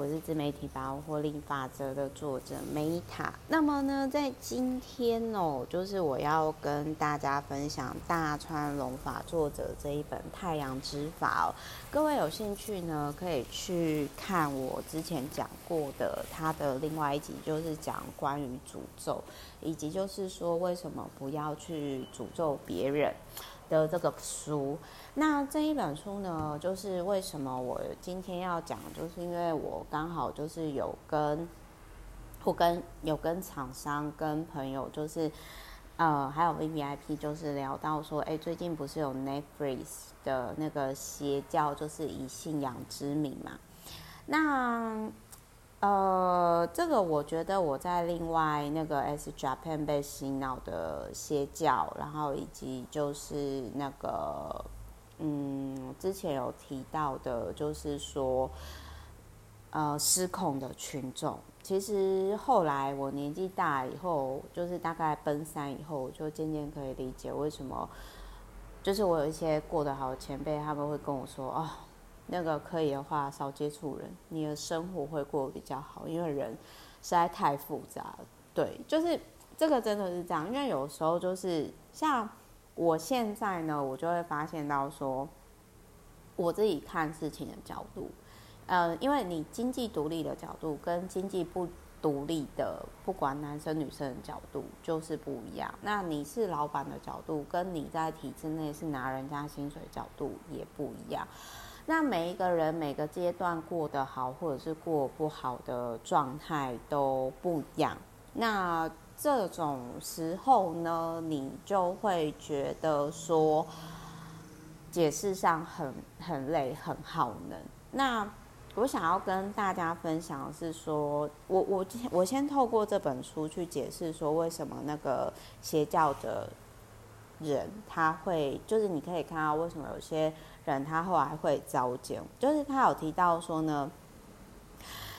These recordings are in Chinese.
我是自媒体包获利法则的作者梅塔。那么呢，在今天哦，就是我要跟大家分享大川隆法作者这一本《太阳之法》哦。各位有兴趣呢，可以去看我之前讲过的他的另外一集，就是讲关于诅咒，以及就是说为什么不要去诅咒别人。的这个书，那这一本书呢，就是为什么我今天要讲，就是因为我刚好就是有跟，或跟有跟厂商、跟朋友，就是呃，还有 VVIP，就是聊到说，哎，最近不是有 Netflix 的那个邪教，就是以信仰之名嘛，那。呃，这个我觉得我在另外那个 S Japan 被洗脑的邪教，然后以及就是那个嗯，之前有提到的，就是说呃失控的群众。其实后来我年纪大以后，就是大概奔三以后，我就渐渐可以理解为什么，就是我有一些过得好前辈，他们会跟我说。哦那个可以的话，少接触人，你的生活会过得比较好。因为人实在太复杂了，对，就是这个真的是这样。因为有时候就是像我现在呢，我就会发现到说，我自己看事情的角度，呃，因为你经济独立的角度跟经济不独立的，不管男生女生的角度就是不一样。那你是老板的角度，跟你在体制内是拿人家薪水角度也不一样。那每一个人每个阶段过得好或者是过不好的状态都不一样。那这种时候呢，你就会觉得说解释上很很累，很耗能。那我想要跟大家分享的是说，我我我先透过这本书去解释说，为什么那个邪教的人他会，就是你可以看到为什么有些。人他后来会遭奸，就是他有提到说呢，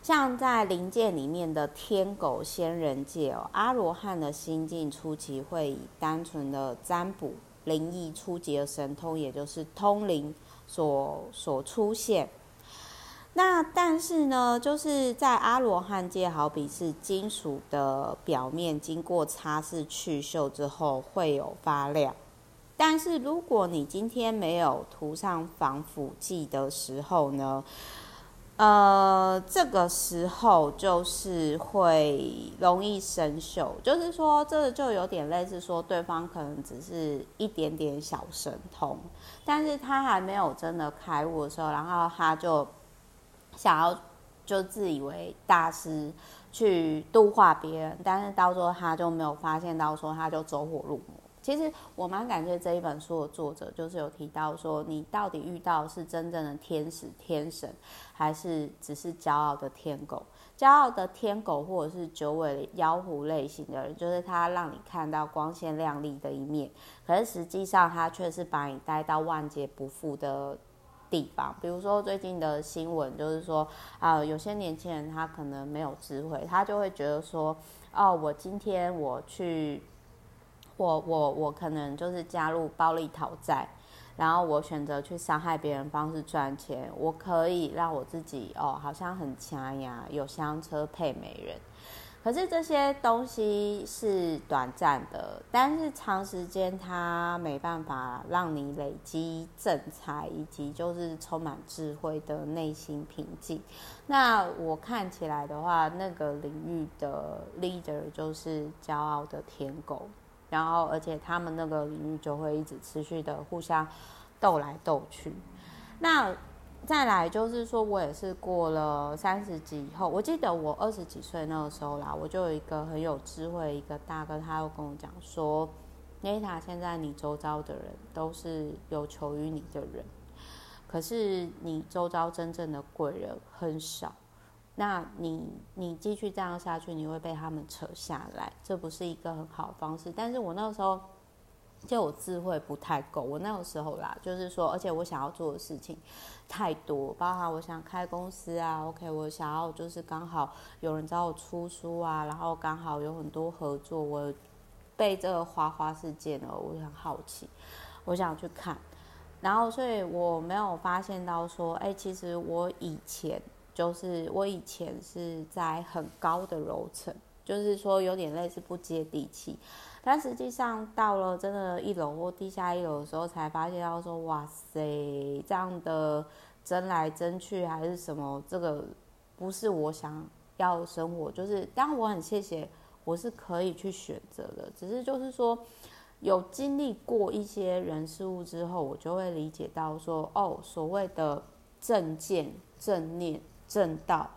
像在灵界里面的天狗仙人界哦，阿罗汉的心境初期会以单纯的占卜灵异初级的神通，也就是通灵所所出现。那但是呢，就是在阿罗汉界，好比是金属的表面经过擦拭去锈之后，会有发亮。但是如果你今天没有涂上防腐剂的时候呢，呃，这个时候就是会容易生锈，就是说这就有点类似说对方可能只是一点点小神通，但是他还没有真的开悟的时候，然后他就想要就自以为大师去度化别人，但是到时候他就没有发现到说他就走火入魔。其实我蛮感谢这一本书的作者，就是有提到说，你到底遇到是真正的天使、天神，还是只是骄傲的天狗？骄傲的天狗或者是九尾妖狐类型的人，就是他让你看到光鲜亮丽的一面，可是实际上他却是把你带到万劫不复的地方。比如说最近的新闻，就是说啊、有些年轻人他可能没有智慧，他就会觉得说，哦，我今天我去。我我我可能就是加入暴力讨债，然后我选择去伤害别人方式赚钱，我可以让我自己哦好像很强呀，有香车配美人，可是这些东西是短暂的，但是长时间它没办法让你累积正财以及就是充满智慧的内心平静。那我看起来的话，那个领域的 leader 就是骄傲的天狗。然后，而且他们那个领域就会一直持续的互相斗来斗去。那再来就是说，我也是过了三十几以后，我记得我二十几岁那个时候啦，我就有一个很有智慧一个大哥，他又跟我讲说：“Neta，现在你周遭的人都是有求于你的人，可是你周遭真正的贵人很少。”那你你继续这样下去，你会被他们扯下来，这不是一个很好的方式。但是我那个时候就我智慧不太够，我那个时候啦，就是说，而且我想要做的事情太多，包含我想开公司啊，OK，我想要就是刚好有人找我出书啊，然后刚好有很多合作，我被这个花花世界呢，我很好奇，我想去看，然后所以我没有发现到说，哎，其实我以前。就是我以前是在很高的楼层，就是说有点类似不接地气。但实际上到了真的一楼或地下一楼的时候，才发现到说，哇塞，这样的争来争去还是什么，这个不是我想要生活。就是当我很谢谢，我是可以去选择的，只是就是说。有经历过一些人事物之后，我就会理解到说，哦，所谓的正见、正念、正道，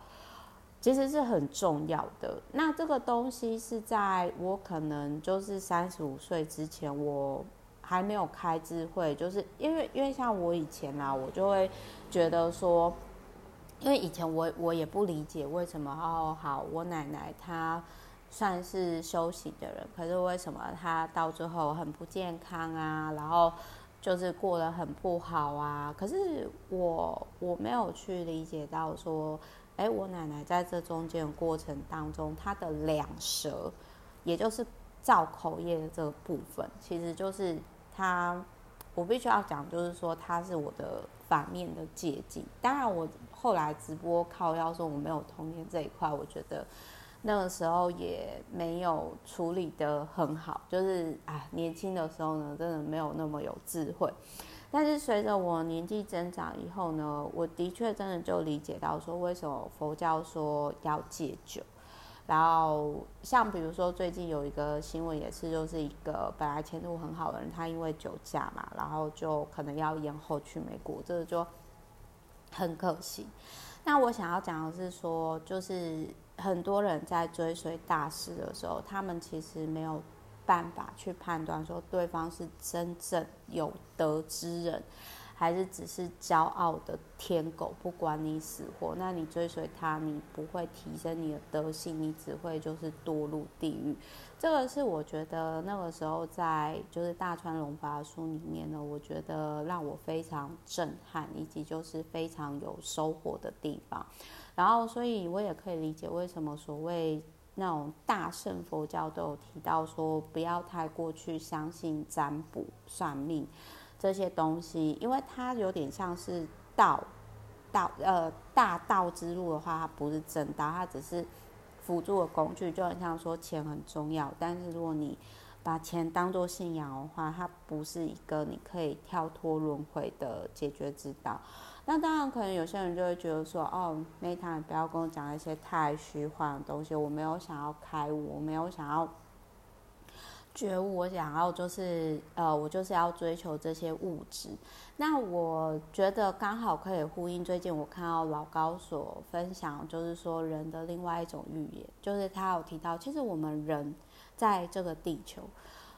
其实是很重要的。那这个东西是在我可能就是三十五岁之前，我还没有开智慧，就是因为因为像我以前啊，我就会觉得说，因为以前我我也不理解为什么哦，好，我奶奶她。算是修行的人，可是为什么她到最后很不健康啊？然后就是过得很不好啊？可是我我没有去理解到说，哎，我奶奶在这中间的过程当中，她的两舌，也就是造口业的这个部分，其实就是她，我必须要讲，就是说她是我的反面的借镜。当然，我后来直播靠腰说我没有童年这一块，我觉得。那个时候也没有处理得很好，就是啊，年轻的时候呢，真的没有那么有智慧。但是随着我年纪增长以后呢，我的确真的就理解到说，为什么佛教说要戒酒。然后像比如说最近有一个新闻也是，就是一个本来前途很好的人，他因为酒驾嘛，然后就可能要延后去美国，这个就很可惜。那我想要讲的是说，就是。很多人在追随大师的时候，他们其实没有办法去判断说对方是真正有德之人，还是只是骄傲的天狗，不管你死活。那你追随他，你不会提升你的德性，你只会就是堕入地狱。这个是我觉得那个时候在就是大川龙法书里面呢，我觉得让我非常震撼，以及就是非常有收获的地方。然后，所以我也可以理解为什么所谓那种大乘佛教都有提到说，不要太过去相信占卜、算命这些东西，因为它有点像是道道呃大道之路的话，它不是正道，它只是辅助的工具，就很像说钱很重要，但是如果你把钱当作信仰的话，它不是一个你可以跳脱轮回的解决之道。那当然，可能有些人就会觉得说：“哦，Meta，你不要跟我讲一些太虚幻的东西。我没有想要开悟，我没有想要觉悟，我想要就是呃，我就是要追求这些物质。”那我觉得刚好可以呼应最近我看到老高所分享，就是说人的另外一种预言，就是他有提到，其实我们人在这个地球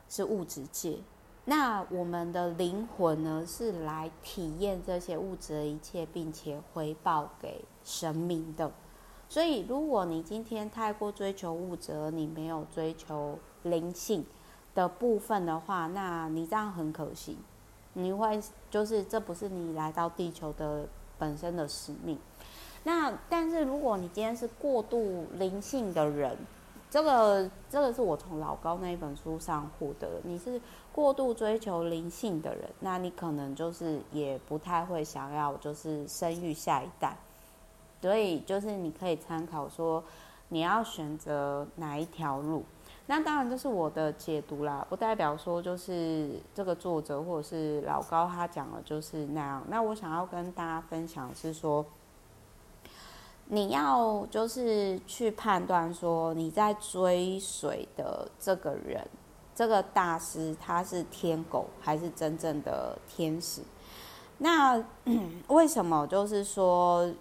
是物质界。那我们的灵魂呢，是来体验这些物质的一切，并且回报给神明的。所以，如果你今天太过追求物质，你没有追求灵性的部分的话，那你这样很可惜。你会就是这不是你来到地球的本身的使命。那但是如果你今天是过度灵性的人，这个这个是我从老高那一本书上获得。你是过度追求灵性的人，那你可能就是也不太会想要就是生育下一代。所以就是你可以参考说你要选择哪一条路。那当然这是我的解读啦，不代表说就是这个作者或者是老高他讲的就是那样。那我想要跟大家分享是说。你要就是去判断说你在追随的这个人，这个大师他是天狗还是真正的天使？那 为什么就是说？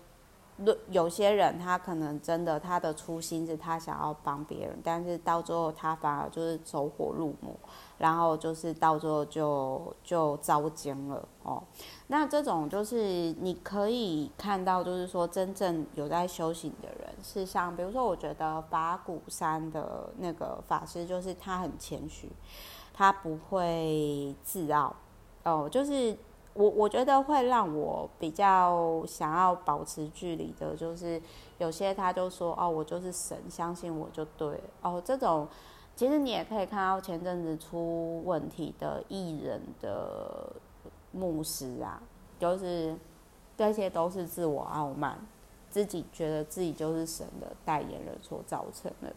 有些人他可能真的他的初心是他想要帮别人，但是到最后他反而就是走火入魔，然后就是到最后就就遭奸了哦。那这种就是你可以看到，就是说真正有在修行的人，是像比如说，我觉得法鼓山的那个法师，就是他很谦虚，他不会自傲哦，就是。我我觉得会让我比较想要保持距离的，就是有些他就说哦，我就是神，相信我就对哦。这种其实你也可以看到前阵子出问题的艺人的牧师啊，就是这些都是自我傲慢，自己觉得自己就是神的代言人所造成的。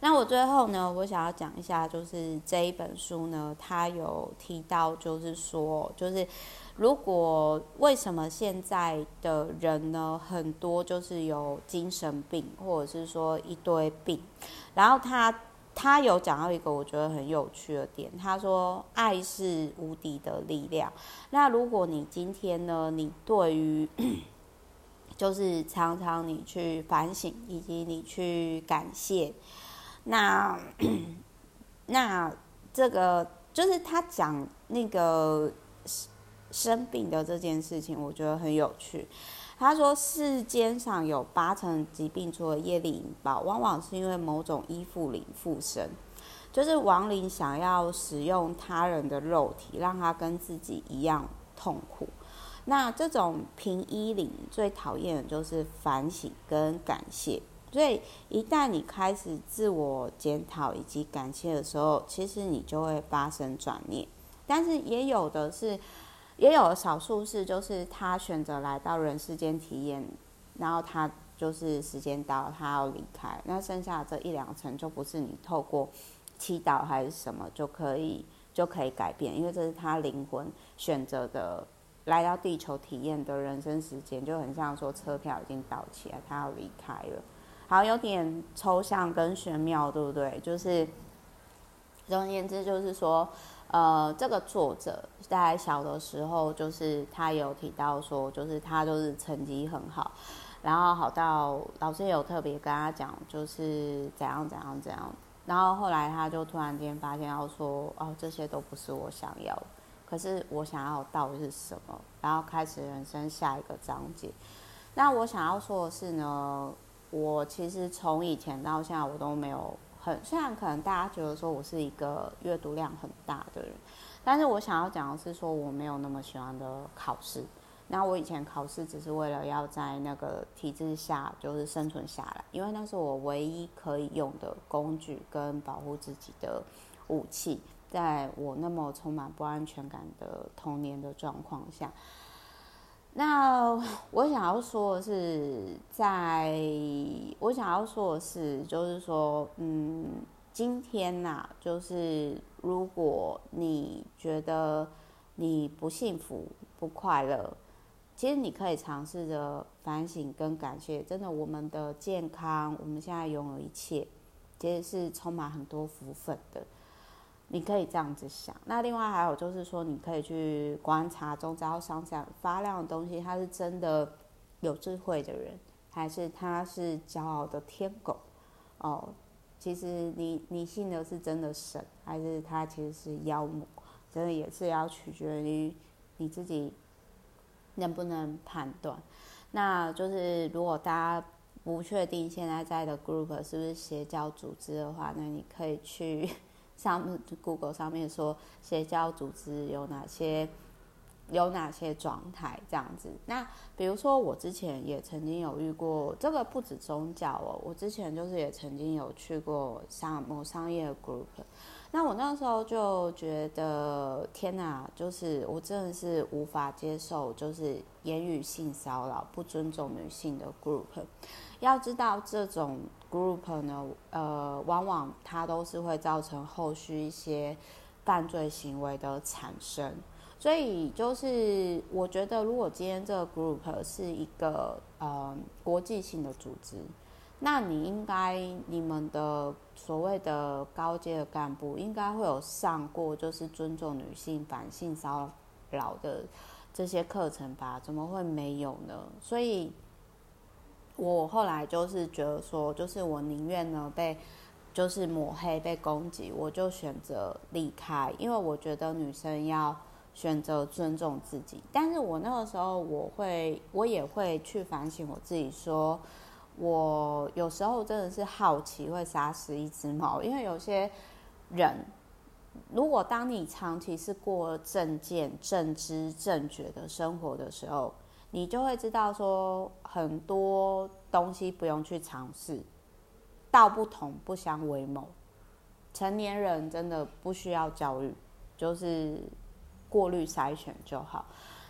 那我最后呢，我想要讲一下，就是这一本书呢，它有提到，就是说，就是如果为什么现在的人呢，很多就是有精神病，或者是说一堆病，然后他他有讲到一个我觉得很有趣的点，他说爱是无敌的力量。那如果你今天呢，你对于就是常常你去反省，以及你去感谢。那 那这个就是他讲那个生病的这件事情，我觉得很有趣。他说，世间上有八成疾病，除了业力引爆，往往是因为某种依附灵附身，就是亡灵想要使用他人的肉体，让他跟自己一样痛苦。那这种凭依灵最讨厌的就是反省跟感谢。所以，一旦你开始自我检讨以及感谢的时候，其实你就会发生转念。但是也有的是，也有少数是，就是他选择来到人世间体验，然后他就是时间到，他要离开。那剩下这一两层，就不是你透过祈祷还是什么就可以就可以改变，因为这是他灵魂选择的来到地球体验的人生时间，就很像说车票已经到期了，他要离开了。好，有点抽象跟玄妙，对不对？就是，总而言之，就是说，呃，这个作者在小的时候，就是他有提到说，就是他就是成绩很好，然后好到老师有特别跟他讲，就是怎样怎样怎样，然后后来他就突然间发现，要说，哦，这些都不是我想要，可是我想要到底是什么？然后开始人生下一个章节。那我想要说的是呢。我其实从以前到现在，我都没有很，虽然可能大家觉得说我是一个阅读量很大的人，但是我想要讲的是说我没有那么喜欢的考试。那我以前考试只是为了要在那个体制下就是生存下来，因为那是我唯一可以用的工具跟保护自己的武器，在我那么充满不安全感的童年的状况下。那我想要说的是，在我想要说的是，就是说，嗯，今天呐、啊，就是如果你觉得你不幸福、不快乐，其实你可以尝试着反省跟感谢。真的，我们的健康，我们现在拥有一切，其实是充满很多福分的。你可以这样子想，那另外还有就是说，你可以去观察中，只要闪闪发亮的东西，它是真的有智慧的人，还是他是骄傲的天狗？哦，其实你你信的是真的神，还是他其实是妖魔？真的也是要取决于你自己能不能判断。那就是如果大家不确定现在在的 group 是不是邪教组织的话，那你可以去。上 Google 上面说邪教组织有哪些，有哪些状态这样子。那比如说我之前也曾经有遇过，这个不止宗教哦，我之前就是也曾经有去过像某商业 group。那我那时候就觉得天哪，就是我真的是无法接受，就是言语性骚扰、不尊重女性的 group。要知道这种 group 呢，呃，往往它都是会造成后续一些犯罪行为的产生。所以就是我觉得，如果今天这个 group 是一个呃国际性的组织，那你应该你们的所谓的高阶的干部应该会有上过就是尊重女性、反性骚扰的这些课程吧？怎么会没有呢？所以。我后来就是觉得说，就是我宁愿呢被就是抹黑、被攻击，我就选择离开，因为我觉得女生要选择尊重自己。但是我那个时候，我会我也会去反省我自己，说我有时候真的是好奇会杀死一只猫，因为有些人，如果当你长期是过正见、正知、正觉的生活的时候。你就会知道说，很多东西不用去尝试，道不同不相为谋。成年人真的不需要教育，就是过滤筛选就好。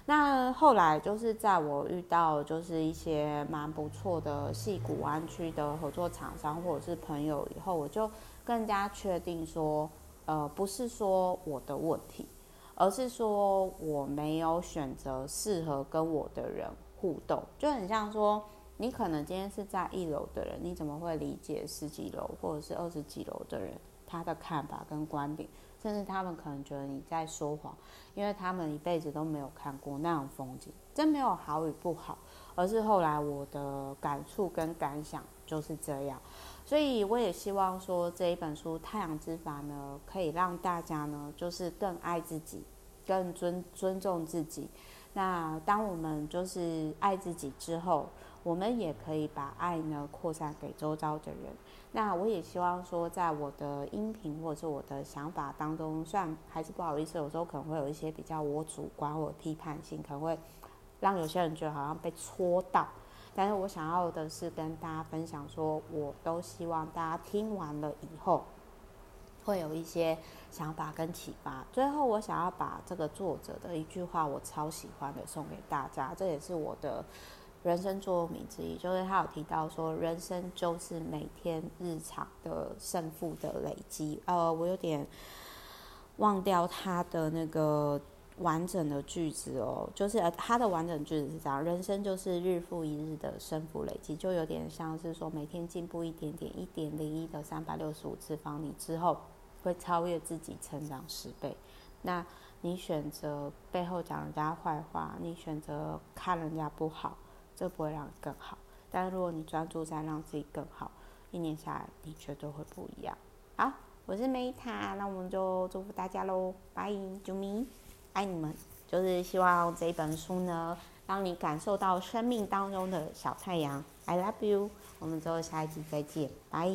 那后来就是在我遇到就是一些蛮不错的戏谷湾区的合作厂商或者是朋友以后，我就更加确定说，呃，不是说我的问题，而是说我没有选择适合跟我的人互动，就很像说。你可能今天是在一楼的人，你怎么会理解十几楼或者是二十几楼的人他的看法跟观点？甚至他们可能觉得你在说谎，因为他们一辈子都没有看过那种风景。真没有好与不好，而是后来我的感触跟感想就是这样。所以我也希望说这一本书《太阳之法》呢，可以让大家呢，就是更爱自己，更尊尊重自己。那当我们就是爱自己之后，我们也可以把爱呢扩散给周遭的人。那我也希望说，在我的音频或者是我的想法当中，虽然还是不好意思，有时候可能会有一些比较我主观或批判性，可能会让有些人觉得好像被戳到。但是我想要的是跟大家分享说，我都希望大家听完了以后，会有一些想法跟启发。最后，我想要把这个作者的一句话，我超喜欢的送给大家，这也是我的。人生座右铭之一，就是他有提到说，人生就是每天日常的胜负的累积。呃，我有点忘掉他的那个完整的句子哦，就是他的完整句子是这样：人生就是日复一日的胜负累积，就有点像是说每天进步一点点，一点零一的三百六十五次方，你之后会超越自己，成长十倍。那你选择背后讲人家坏话，你选择看人家不好。这不会让你更好，但如果你专注在让自己更好，一年下来你绝对会不一样。好，我是梅塔，那我们就祝福大家喽，拜，啾咪，爱你们。就是希望这本书呢，让你感受到生命当中的小太阳。I love you，我们之后下一集再见，拜。